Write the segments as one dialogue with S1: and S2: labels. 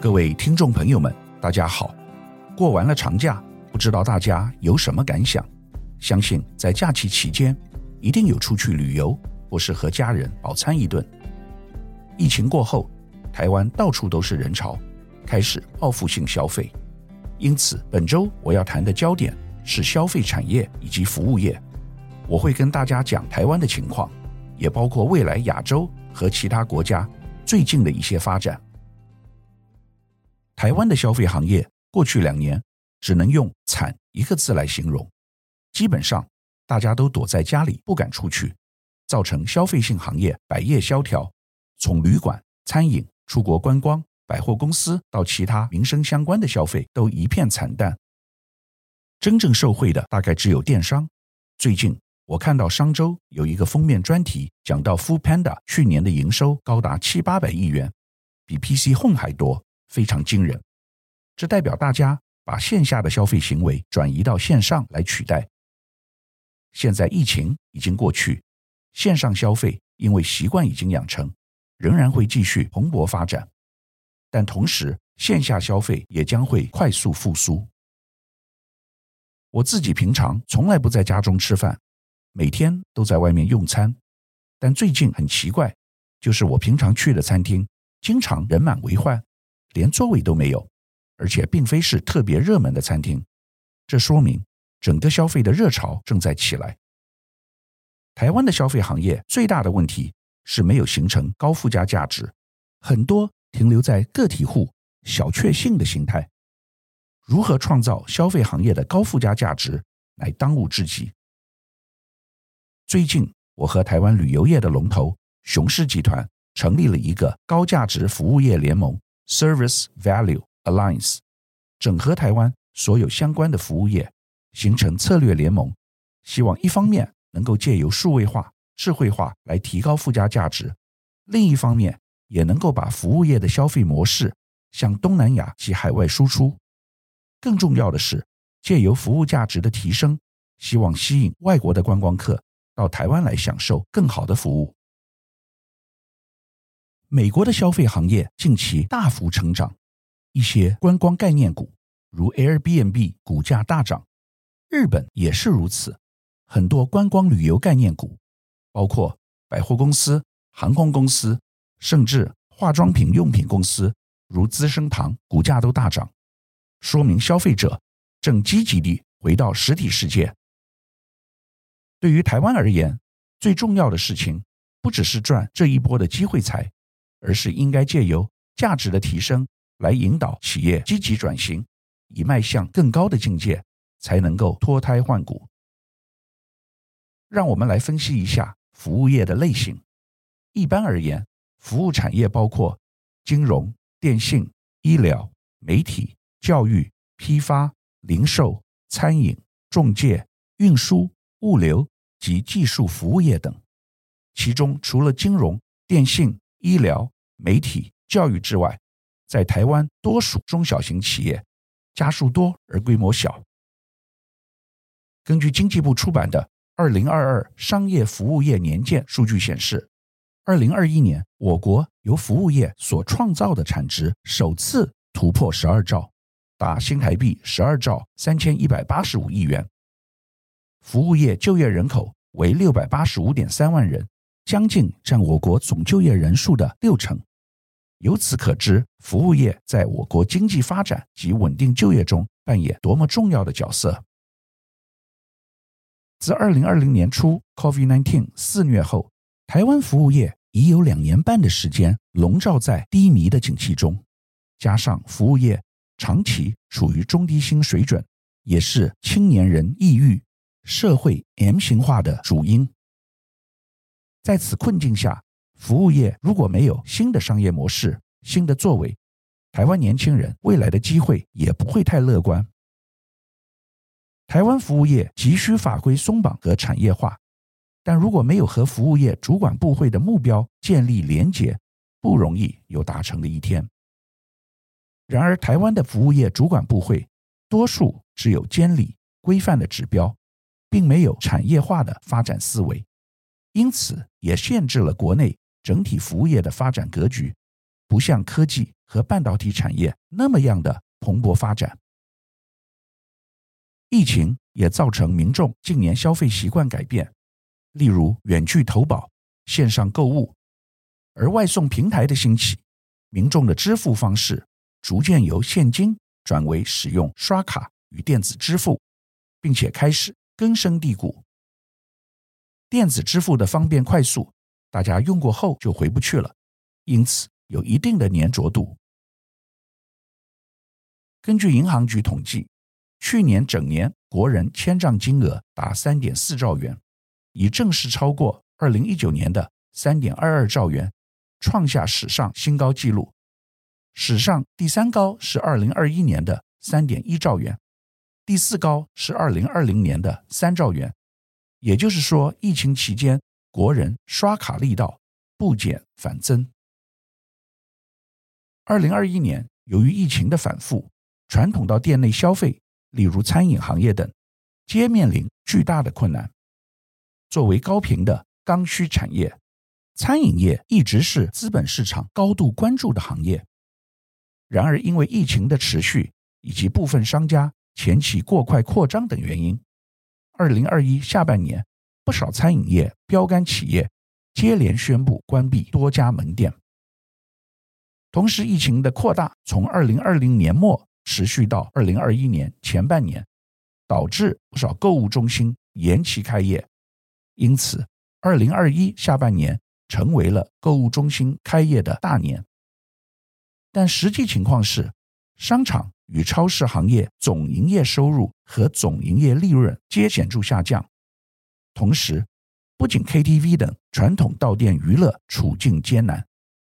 S1: 各位听众朋友们，大家好！过完了长假，不知道大家有什么感想？相信在假期期间，一定有出去旅游，或是和家人饱餐一顿。疫情过后，台湾到处都是人潮，开始报复性消费。因此，本周我要谈的焦点是消费产业以及服务业。我会跟大家讲台湾的情况，也包括未来亚洲和其他国家最近的一些发展。台湾的消费行业过去两年只能用“惨”一个字来形容，基本上大家都躲在家里不敢出去，造成消费性行业百业萧条。从旅馆、餐饮、出国观光、百货公司到其他民生相关的消费都一片惨淡。真正受惠的大概只有电商。最近我看到商周有一个封面专题讲到，Foodpanda 去年的营收高达七八百亿元，比 PC Home 还多。非常惊人，这代表大家把线下的消费行为转移到线上来取代。现在疫情已经过去，线上消费因为习惯已经养成，仍然会继续蓬勃发展，但同时线下消费也将会快速复苏。我自己平常从来不在家中吃饭，每天都在外面用餐，但最近很奇怪，就是我平常去的餐厅经常人满为患。连座位都没有，而且并非是特别热门的餐厅，这说明整个消费的热潮正在起来。台湾的消费行业最大的问题是没有形成高附加价值，很多停留在个体户小确幸的心态。如何创造消费行业的高附加价值，乃当务之急。最近，我和台湾旅游业的龙头雄狮集团成立了一个高价值服务业联盟。Service Value Alliance 整合台湾所有相关的服务业，形成策略联盟，希望一方面能够借由数位化、智慧化来提高附加价值，另一方面也能够把服务业的消费模式向东南亚及海外输出。更重要的是，借由服务价值的提升，希望吸引外国的观光客到台湾来享受更好的服务。美国的消费行业近期大幅成长，一些观光概念股如 Airbnb 股价大涨。日本也是如此，很多观光旅游概念股，包括百货公司、航空公司，甚至化妆品用品公司，如资生堂，股价都大涨，说明消费者正积极地回到实体世界。对于台湾而言，最重要的事情不只是赚这一波的机会财。而是应该借由价值的提升来引导企业积极转型，以迈向更高的境界，才能够脱胎换骨。让我们来分析一下服务业的类型。一般而言，服务产业包括金融、电信、医疗、媒体、教育、批发、零售、餐饮、中介、运输、物流及技术服务业等。其中，除了金融、电信、医疗、媒体、教育之外，在台湾多属中小型企业，家数多而规模小。根据经济部出版的《二零二二商业服务业年鉴》数据显示，二零二一年我国由服务业所创造的产值首次突破十二兆，达新台币十二兆三千一百八十五亿元。服务业就业人口为六百八十五点三万人。将近占我国总就业人数的六成，由此可知，服务业在我国经济发展及稳定就业中扮演多么重要的角色。自二零二零年初 COVID-19 肆虐后，台湾服务业已有两年半的时间笼罩在低迷的景气中，加上服务业长期处于中低薪水准，也是青年人抑郁、社会 M 型化的主因。在此困境下，服务业如果没有新的商业模式、新的作为，台湾年轻人未来的机会也不会太乐观。台湾服务业急需法规松绑和产业化，但如果没有和服务业主管部会的目标建立连结，不容易有达成的一天。然而，台湾的服务业主管部会多数只有监理规范的指标，并没有产业化的发展思维。因此，也限制了国内整体服务业的发展格局，不像科技和半导体产业那么样的蓬勃发展。疫情也造成民众近年消费习惯改变，例如远距投保、线上购物，而外送平台的兴起，民众的支付方式逐渐由现金转为使用刷卡与电子支付，并且开始根深蒂固。电子支付的方便快速，大家用过后就回不去了，因此有一定的粘着度。根据银行局统计，去年整年国人签账金额达三点四兆元，已正式超过二零一九年的三点二二兆元，创下史上新高纪录。史上第三高是二零二一年的三点一兆元，第四高是二零二零年的三兆元。也就是说，疫情期间，国人刷卡力道不减反增。二零二一年，由于疫情的反复，传统到店内消费，例如餐饮行业等，皆面临巨大的困难。作为高频的刚需产业，餐饮业一直是资本市场高度关注的行业。然而，因为疫情的持续以及部分商家前期过快扩张等原因，二零二一下半年，不少餐饮业标杆企业接连宣布关闭多家门店。同时，疫情的扩大从二零二零年末持续到二零二一年前半年，导致不少购物中心延期开业。因此，二零二一下半年成为了购物中心开业的大年。但实际情况是，商场与超市行业总营业收入和总营业利润皆显著下降，同时，不仅 KTV 等传统到店娱乐处境艰难，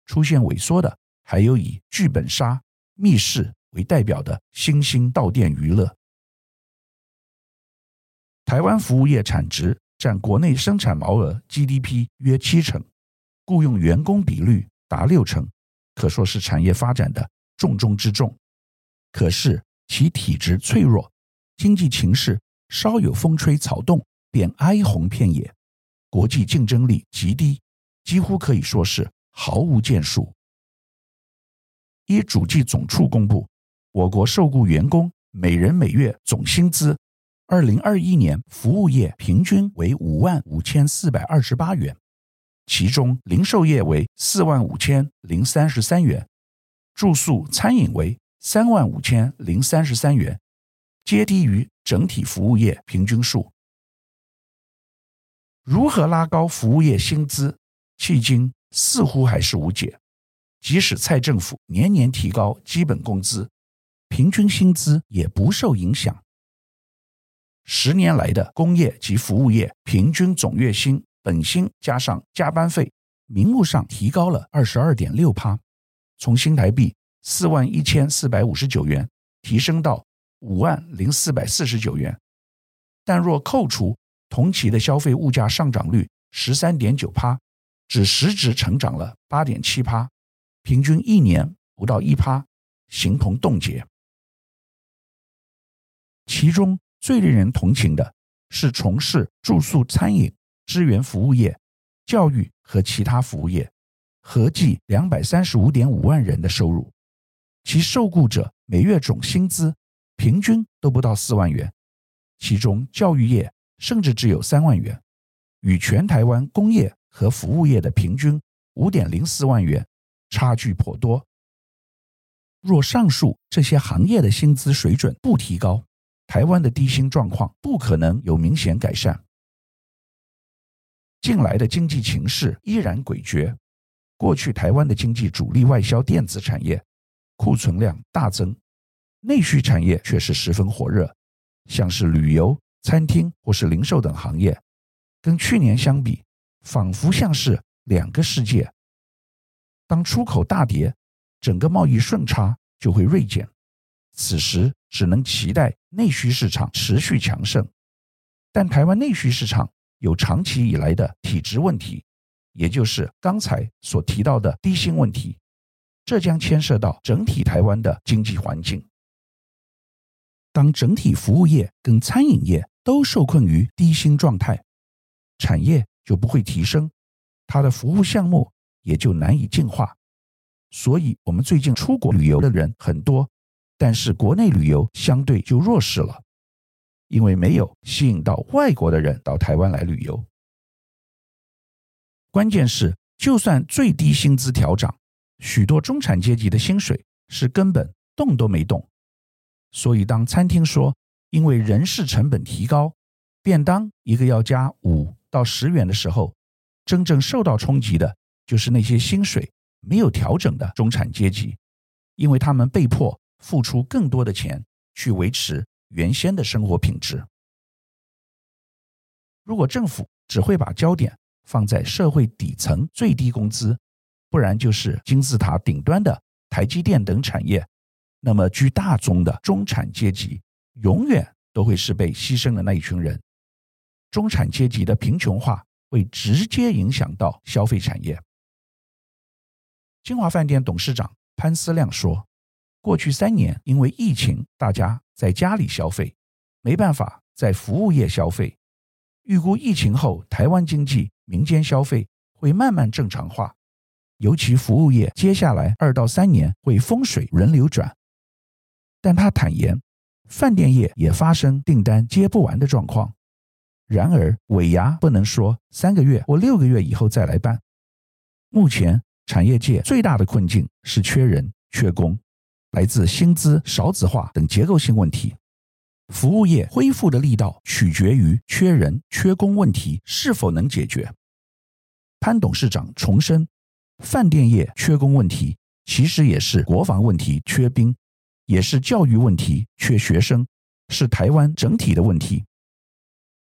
S1: 出现萎缩的还有以剧本杀、密室为代表的新兴到店娱乐。台湾服务业产值占国内生产毛额 GDP 约七成，雇佣员工比率达六成，可说是产业发展的重中之重。可是其体质脆弱，经济情势稍有风吹草动便哀鸿遍野，国际竞争力极低，几乎可以说是毫无建树。依主计总处公布，我国受雇员工每人每月总薪资，二零二一年服务业平均为五万五千四百二十八元，其中零售业为四万五千零三十三元，住宿餐饮为三万五千零三十三元，皆低于整体服务业平均数。如何拉高服务业薪资，迄今似乎还是无解。即使蔡政府年年提高基本工资，平均薪资也不受影响。十年来的工业及服务业平均总月薪本薪加上加班费，名目上提高了二十二点六趴，从新台币。四万一千四百五十九元提升到五万零四百四十九元，但若扣除同期的消费物价上涨率十三点九趴，只实质成长了八点七趴，平均一年不到一趴，形同冻结。其中最令人同情的是从事住宿、餐饮、支援服务业、教育和其他服务业，合计两百三十五点五万人的收入。其受雇者每月总薪资平均都不到四万元，其中教育业甚至只有三万元，与全台湾工业和服务业的平均五点零四万元差距颇多。若上述这些行业的薪资水准不提高，台湾的低薪状况不可能有明显改善。近来的经济情势依然诡谲，过去台湾的经济主力外销电子产业。库存量大增，内需产业却是十分火热，像是旅游、餐厅或是零售等行业，跟去年相比，仿佛像是两个世界。当出口大跌，整个贸易顺差就会锐减，此时只能期待内需市场持续强盛。但台湾内需市场有长期以来的体质问题，也就是刚才所提到的低薪问题。这将牵涉到整体台湾的经济环境。当整体服务业跟餐饮业都受困于低薪状态，产业就不会提升，它的服务项目也就难以进化。所以我们最近出国旅游的人很多，但是国内旅游相对就弱势了，因为没有吸引到外国的人到台湾来旅游。关键是，就算最低薪资调涨，许多中产阶级的薪水是根本动都没动。所以，当餐厅说因为人事成本提高，便当一个要加五到十元的时候，真正受到冲击的就是那些薪水没有调整的中产阶级，因为他们被迫付出更多的钱去维持原先的生活品质。如果政府只会把焦点放在社会底层最低工资，不然就是金字塔顶端的台积电等产业，那么居大宗的中产阶级永远都会是被牺牲的那一群人。中产阶级的贫穷化会直接影响到消费产业。金华饭店董事长潘思亮说：“过去三年因为疫情，大家在家里消费，没办法在服务业消费。预估疫情后，台湾经济。”民间消费会慢慢正常化，尤其服务业接下来二到三年会风水轮流转。但他坦言，饭店业也发生订单接不完的状况。然而尾牙不能说三个月或六个月以后再来办。目前产业界最大的困境是缺人缺工，来自薪资少子化等结构性问题。服务业恢复的力道取决于缺人缺工问题是否能解决。潘董事长重申，饭店业缺工问题其实也是国防问题缺兵，也是教育问题缺学生，是台湾整体的问题。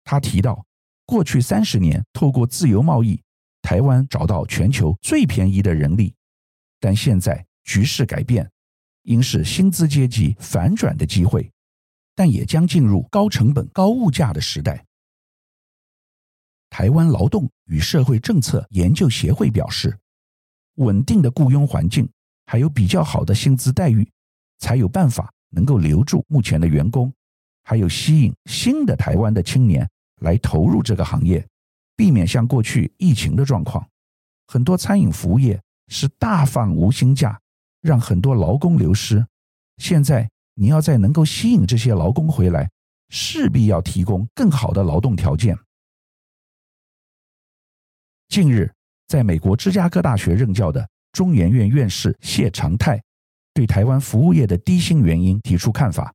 S1: 他提到，过去三十年透过自由贸易，台湾找到全球最便宜的人力，但现在局势改变，应是薪资阶级反转的机会，但也将进入高成本、高物价的时代。台湾劳动与社会政策研究协会表示，稳定的雇佣环境还有比较好的薪资待遇，才有办法能够留住目前的员工，还有吸引新的台湾的青年来投入这个行业，避免像过去疫情的状况。很多餐饮服务业是大放无薪假，让很多劳工流失。现在你要再能够吸引这些劳工回来，势必要提供更好的劳动条件。近日，在美国芝加哥大学任教的中研院院士谢长泰对台湾服务业的低薪原因提出看法。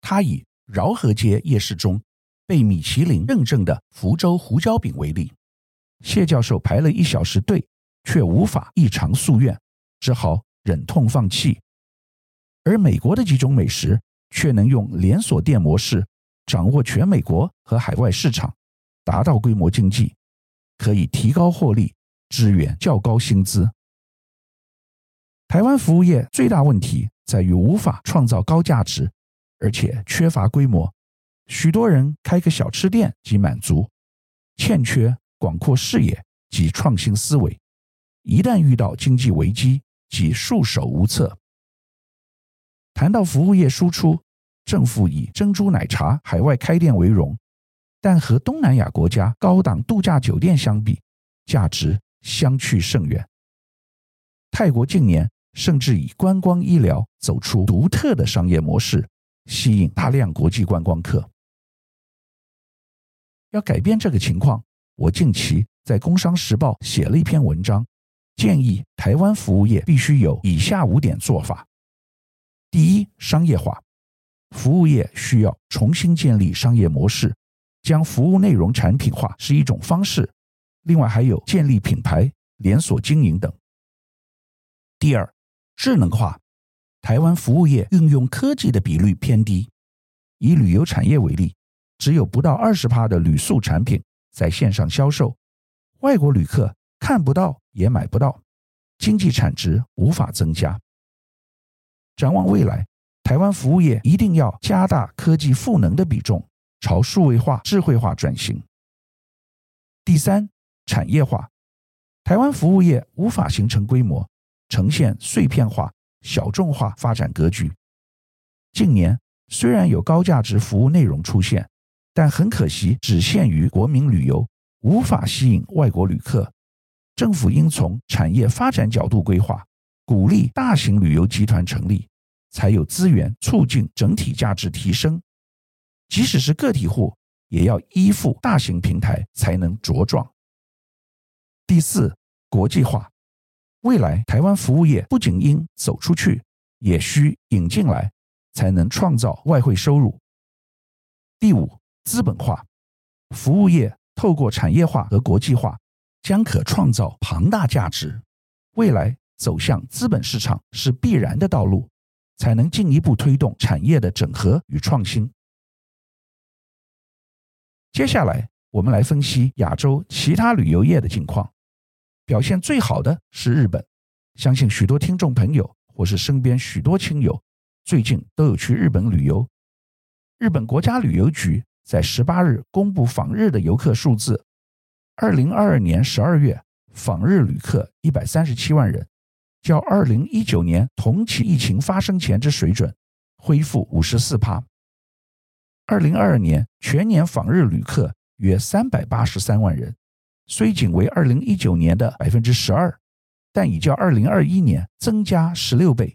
S1: 他以饶河街夜市中被米其林认证的福州胡椒饼为例，谢教授排了一小时队，却无法一偿夙愿，只好忍痛放弃。而美国的几种美食却能用连锁店模式掌握全美国和海外市场，达到规模经济。可以提高获利，支援较高薪资。台湾服务业最大问题在于无法创造高价值，而且缺乏规模。许多人开个小吃店即满足，欠缺广阔视野及创新思维。一旦遇到经济危机，即束手无策。谈到服务业输出，政府以珍珠奶茶海外开店为荣。但和东南亚国家高档度假酒店相比，价值相去甚远。泰国近年甚至以观光医疗走出独特的商业模式，吸引大量国际观光客。要改变这个情况，我近期在《工商时报》写了一篇文章，建议台湾服务业必须有以下五点做法：第一，商业化，服务业需要重新建立商业模式。将服务内容产品化是一种方式，另外还有建立品牌、连锁经营等。第二，智能化，台湾服务业运用科技的比率偏低。以旅游产业为例，只有不到二十趴的旅宿产品在线上销售，外国旅客看不到也买不到，经济产值无法增加。展望未来，台湾服务业一定要加大科技赋能的比重。朝数位化、智慧化转型。第三，产业化，台湾服务业无法形成规模，呈现碎片化、小众化发展格局。近年虽然有高价值服务内容出现，但很可惜只限于国民旅游，无法吸引外国旅客。政府应从产业发展角度规划，鼓励大型旅游集团成立，才有资源促进整体价值提升。即使是个体户，也要依附大型平台才能茁壮。第四，国际化。未来台湾服务业不仅应走出去，也需引进来，才能创造外汇收入。第五，资本化。服务业透过产业化和国际化，将可创造庞大价值。未来走向资本市场是必然的道路，才能进一步推动产业的整合与创新。接下来，我们来分析亚洲其他旅游业的情况。表现最好的是日本，相信许多听众朋友或是身边许多亲友最近都有去日本旅游。日本国家旅游局在十八日公布访日的游客数字，二零二二年十二月访日旅客一百三十七万人，较二零一九年同期疫情发生前之水准恢复五十四趴。二零二二年全年访日旅客约三百八十三万人，虽仅为二零一九年的百分之十二，但已较二零二一年增加十六倍。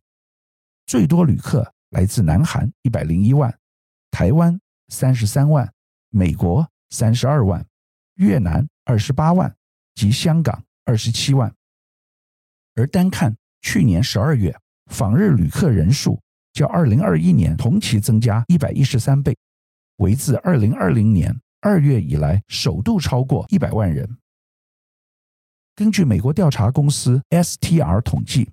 S1: 最多旅客来自南韩一百零一万，台湾三十三万，美国三十二万，越南二十八万及香港二十七万。而单看去年十二月访日旅客人数，较二零二一年同期增加一百一十三倍。为自二零二零年二月以来首度超过一百万人。根据美国调查公司 STR 统计，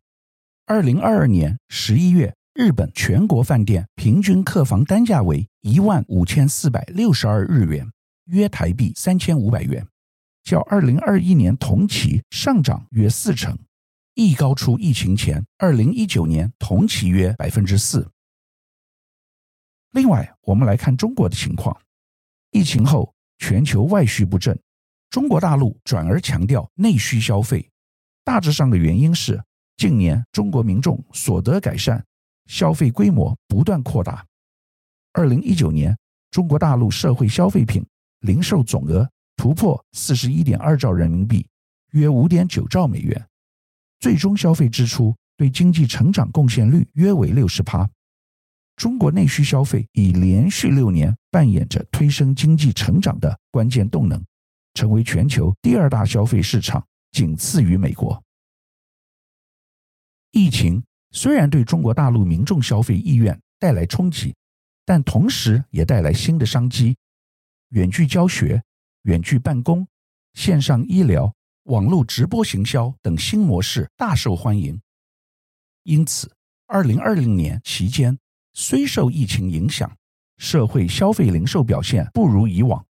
S1: 二零二二年十一月，日本全国饭店平均客房单价为一万五千四百六十二日元，约台币三千五百元，较二零二一年同期上涨约四成，亦高出疫情前二零一九年同期约百分之四。另外，我们来看中国的情况。疫情后，全球外需不振，中国大陆转而强调内需消费。大致上的原因是，近年中国民众所得改善，消费规模不断扩大。二零一九年，中国大陆社会消费品零售总额突破四十一点二兆人民币，约五点九兆美元。最终消费支出对经济成长贡献率约为六十趴。中国内需消费已连续六年扮演着推升经济成长的关键动能，成为全球第二大消费市场，仅次于美国。疫情虽然对中国大陆民众消费意愿带来冲击，但同时也带来新的商机。远距教学、远距办公、线上医疗、网络直播行销等新模式大受欢迎。因此，二零二零年期间，虽受疫情影响，社会消费零售表现不如以往，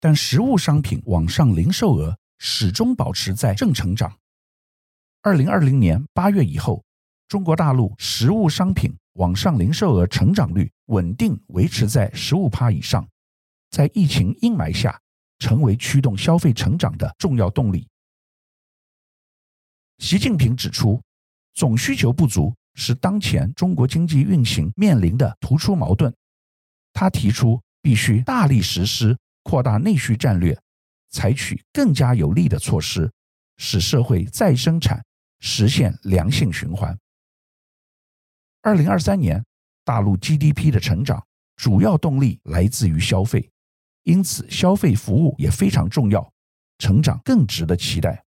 S1: 但实物商品网上零售额始终保持在正成长。二零二零年八月以后，中国大陆实物商品网上零售额成长率稳定维持在十五趴以上，在疫情阴霾下，成为驱动消费成长的重要动力。习近平指出，总需求不足。是当前中国经济运行面临的突出矛盾。他提出，必须大力实施扩大内需战略，采取更加有力的措施，使社会再生产实现良性循环。二零二三年，大陆 GDP 的成长主要动力来自于消费，因此消费服务也非常重要，成长更值得期待。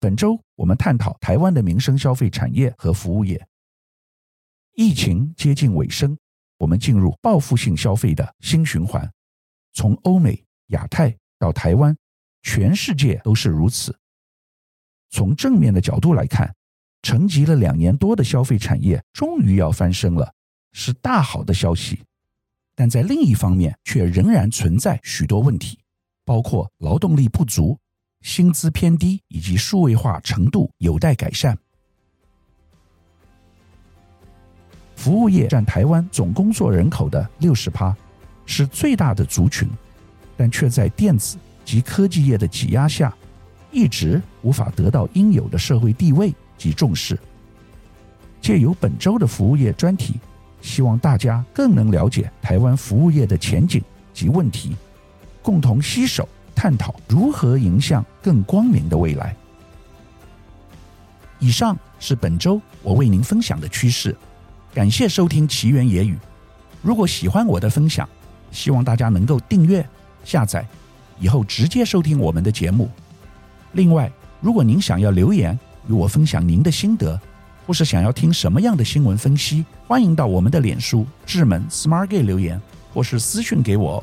S1: 本周我们探讨台湾的民生消费产业和服务业。疫情接近尾声，我们进入报复性消费的新循环。从欧美、亚太到台湾，全世界都是如此。从正面的角度来看，沉寂了两年多的消费产业终于要翻身了，是大好的消息。但在另一方面，却仍然存在许多问题，包括劳动力不足。薪资偏低以及数位化程度有待改善。服务业占台湾总工作人口的六十趴，是最大的族群，但却在电子及科技业的挤压下，一直无法得到应有的社会地位及重视。借由本周的服务业专题，希望大家更能了解台湾服务业的前景及问题，共同携手。探讨如何迎向更光明的未来。以上是本周我为您分享的趋势，感谢收听奇缘野语。如果喜欢我的分享，希望大家能够订阅、下载，以后直接收听我们的节目。另外，如果您想要留言与我分享您的心得，或是想要听什么样的新闻分析，欢迎到我们的脸书智门 Smart Gay 留言，或是私讯给我。